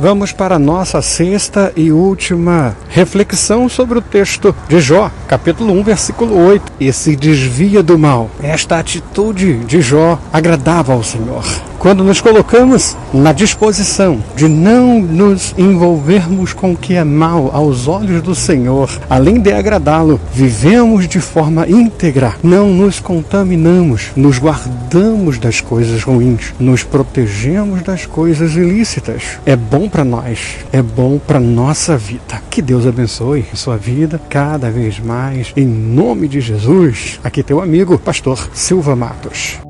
Vamos para a nossa sexta e última reflexão sobre o texto de Jó, capítulo 1, versículo 8. E se desvia do mal. Esta atitude de Jó agradava ao Senhor quando nos colocamos na disposição de não nos envolvermos com o que é mal aos olhos do Senhor, além de agradá-lo, vivemos de forma íntegra, não nos contaminamos, nos guardamos das coisas ruins, nos protegemos das coisas ilícitas. É bom para nós, é bom para nossa vida. Que Deus abençoe a sua vida cada vez mais, em nome de Jesus. Aqui teu amigo, pastor Silva Matos.